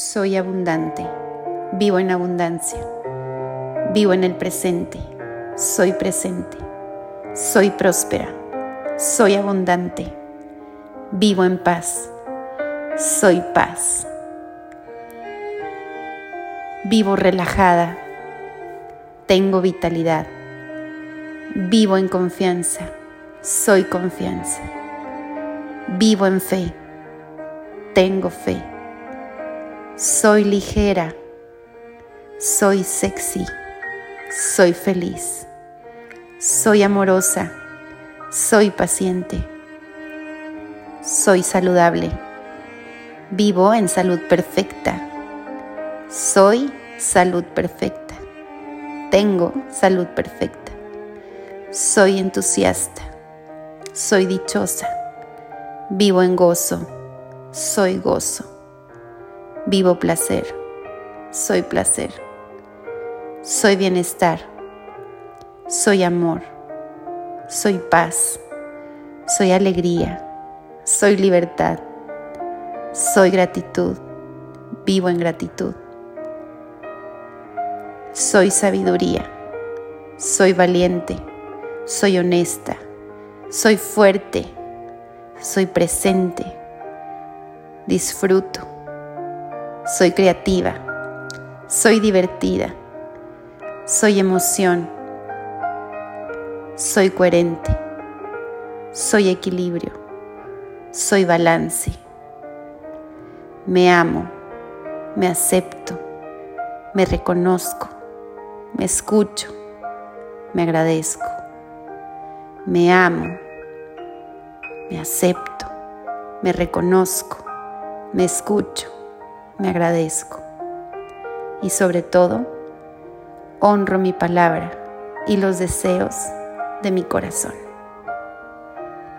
Soy abundante, vivo en abundancia, vivo en el presente, soy presente, soy próspera, soy abundante, vivo en paz, soy paz, vivo relajada, tengo vitalidad, vivo en confianza, soy confianza, vivo en fe, tengo fe soy ligera, soy sexy, soy feliz, soy amorosa, soy paciente, soy saludable, vivo en salud perfecta, soy salud perfecta, tengo salud perfecta, soy entusiasta, soy dichosa, vivo en gozo, soy gozo Vivo placer. Soy placer. Soy bienestar. Soy amor. Soy paz. Soy alegría. Soy libertad. Soy gratitud. Vivo en gratitud. Soy sabiduría. Soy valiente. Soy honesta. Soy fuerte. Soy presente. Disfruto soy creativa, soy divertida, soy emoción, soy coherente, soy equilibrio, soy balance. Me amo, me acepto, me reconozco, me escucho, me agradezco. Me amo, me acepto, me reconozco, me escucho me agradezco y sobre todo honro mi palabra y los deseos de mi corazón.